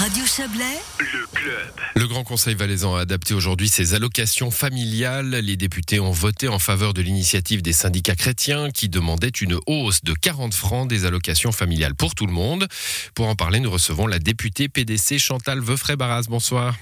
Radio Chablais, Le club. Le Grand Conseil valaisan a adapté aujourd'hui ses allocations familiales. Les députés ont voté en faveur de l'initiative des syndicats chrétiens qui demandaient une hausse de 40 francs des allocations familiales pour tout le monde. Pour en parler, nous recevons la députée PDC Chantal Veufray-Barras. Bonsoir.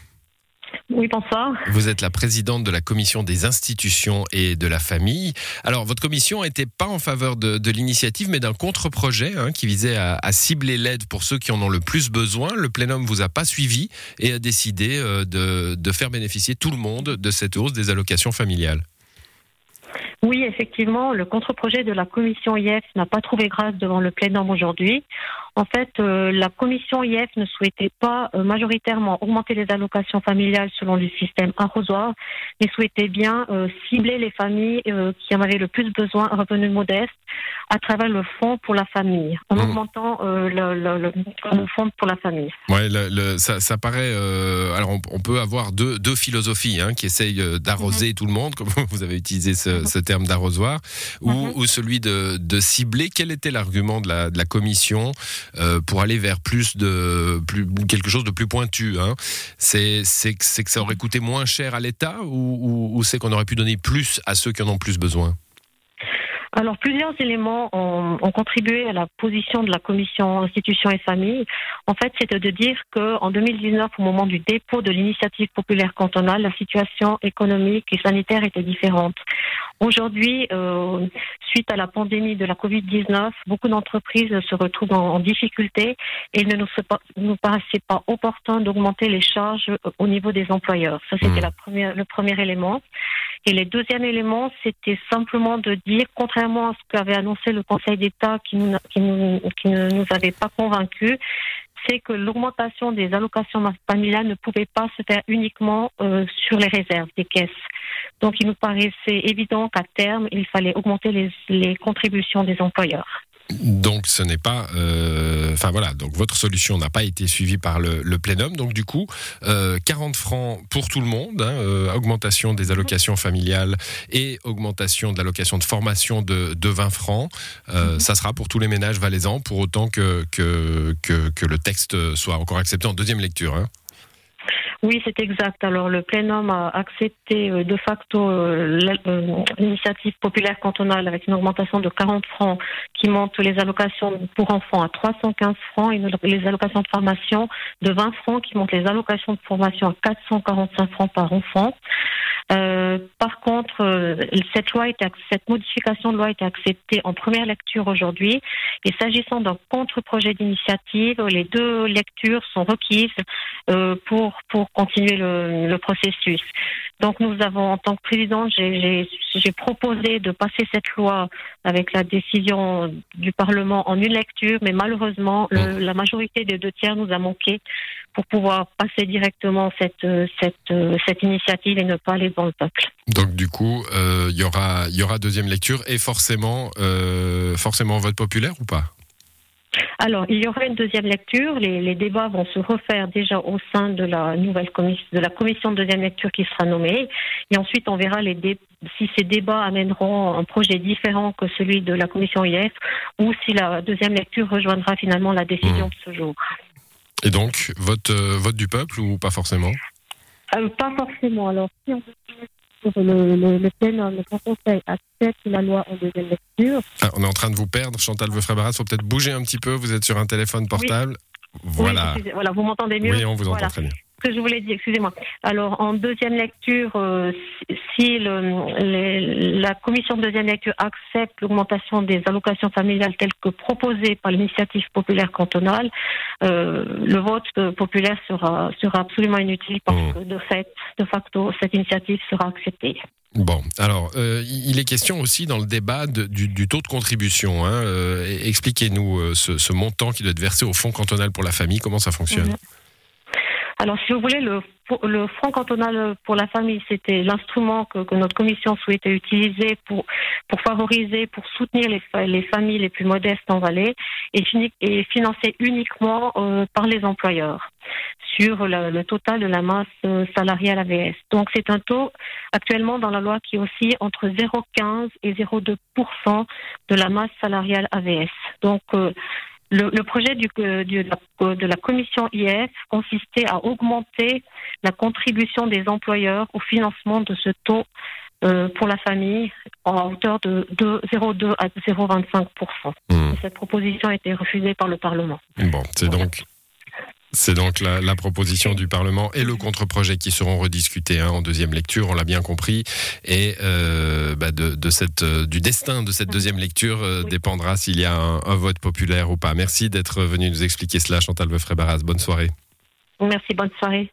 Oui, bonsoir. Vous êtes la présidente de la commission des institutions et de la famille. Alors, votre commission n'était pas en faveur de, de l'initiative, mais d'un contre-projet hein, qui visait à, à cibler l'aide pour ceux qui en ont le plus besoin. Le plénum vous a pas suivi et a décidé euh, de, de faire bénéficier tout le monde de cette hausse des allocations familiales. Oui, effectivement, le contre-projet de la commission IF n'a pas trouvé grâce devant le plénum aujourd'hui. En fait, euh, la commission IF ne souhaitait pas euh, majoritairement augmenter les allocations familiales selon le système arrosoir, mais souhaitait bien euh, cibler les familles qui en avaient le plus besoin, revenus modestes, à travers le fonds pour la famille, en Mmh. augmentant le, le- le- le fonds pour la famille. Ouais, ça, ça paraît. alors, on, on peut avoir deux, deux philosophies hein, qui essayent d'arroser tout le monde, comme vous avez utilisé ce, ce terme d'arrosoir, ou, ou celui de, de cibler. Quel était l'argument de la, de la commission euh, pour aller vers plus de plus quelque chose de plus pointu hein. C'est que ça aurait coûté moins cher à l'État, ou c'est qu'on aurait pu donner plus à ceux qui en ont plus besoin? Alors, plusieurs éléments ont, ont contribué à la position de la commission institutions et familles. En fait, c'était de dire qu'en 2019, au moment du dépôt de l'initiative populaire cantonale, la situation économique et sanitaire était différente. Aujourd'hui, euh, suite à la pandémie de la Covid-19, beaucoup d'entreprises se retrouvent en, en difficulté et il ne nous, nous paraissait pas opportun d'augmenter les charges au niveau des employeurs. Ça, c'était première, le premier élément. Et le deuxième élément, c'était simplement de dire, contrairement à ce qu'avait annoncé le Conseil d'État qui, nous, qui, nous- qui ne nous avait pas convaincus, c'est que l'augmentation des allocations familiales ne pouvait pas se faire uniquement euh, sur les réserves des caisses. Donc il nous paraissait évident qu'à terme, il fallait augmenter les, les contributions des employeurs. Donc ce n'est pas, euh, enfin voilà, donc votre solution n'a pas été suivie par le, le plénum. Donc du coup, euh, 40 francs pour tout le monde, hein, euh, augmentation des allocations familiales et augmentation de l'allocation de formation de, de 20 francs. Euh, Ça sera pour tous les ménages valaisans, pour autant que, que, que, que le texte soit encore accepté en deuxième lecture. hein. Oui, c'est exact. Alors, le plénum a accepté euh, de facto euh, la- euh, l'initiative populaire cantonale avec une augmentation de 40 francs qui monte les allocations pour enfants à 315 francs et les allocations de formation de 20 francs qui montent les allocations de formation à 445 francs par enfant. Euh, par contre, euh, cette loi ac- cette modification de loi été acceptée en première lecture aujourd'hui. Et s'agissant d'un contre-projet d'initiative, les deux lectures sont requises euh, pour pour continuer le processus. Donc nous avons, en tant que présidente, j'ai- proposé de passer cette loi avec la décision du Parlement en une lecture, mais malheureusement, le- la majorité des deux tiers nous a manqué pour pouvoir passer directement cette euh, cette euh, cette initiative et ne pas aller dans le peuple. Donc du coup, euh, il y aura, il y aura deuxième lecture et forcément, euh, forcément vote populaire ou pas? Alors, il y aura une deuxième lecture. Les, les débats vont se refaire déjà au sein de la nouvelle commission, de la commission de deuxième lecture qui sera nommée. Et ensuite, on verra les dé- si ces débats amèneront un projet différent que celui de la commission IF ou si la deuxième lecture rejoindra finalement la décision de ce jour. Et donc vote, euh, vote du peuple ou pas forcément? Euh, pas forcément. Alors, si on sur le, le, le plénum, le Grand Conseil accepte la loi en deuxième lecture, Ah, on est en train de vous perdre, Chantal Veufray-Barras. Faut peut-être bouger un petit peu. Vous êtes sur un téléphone portable. Voilà. Oui, voilà, vous m'entendez mieux Oui, on vous entend Voilà. très bien. Que je voulais dire, excusez-moi. Alors, en deuxième lecture, euh, si le- les- la commission de deuxième lecture accepte l'augmentation des allocations familiales telles que proposées par l'initiative populaire cantonale, euh, le vote populaire sera, sera absolument inutile parce Mmh. que, de fait, de facto, cette initiative sera acceptée. Bon, alors, euh, il est question aussi dans le débat de- du, du taux de contribution. hein. Expliquez-nous ce, ce montant qui doit être versé au Fonds cantonal pour la famille. Comment ça fonctionne? Mhm. Alors, si vous voulez, le, le Fonds cantonal pour la famille, c'était l'instrument que, que notre commission souhaitait utiliser pour, pour favoriser, pour soutenir les, les familles les plus modestes en Valais et, et financé uniquement euh, par les employeurs sur le, le total de la masse euh, salariale AVS. Donc, c'est un taux actuellement dans la loi qui est aussi entre 0,15 et 0,2% de la masse salariale AVS. Donc, euh, Le, projet du, de, la, de, la, commission IF consistait à augmenter la contribution des employeurs au financement de ce taux euh, pour la famille en hauteur de, 0,2 à 0,25% mmh. Cette proposition a été refusée par le Parlement. Bon, c'est donc c'est donc la, proposition du Parlement et le contre-projet qui seront rediscutés hein, en deuxième lecture, on l'a bien compris. Et euh, bah de, cette, euh, du destin de cette deuxième lecture euh, dépendra s'il y a un, vote populaire ou pas. Merci d'être venu nous expliquer cela, Chantal Veufray-Barras. Bonne soirée. Merci, bonne soirée.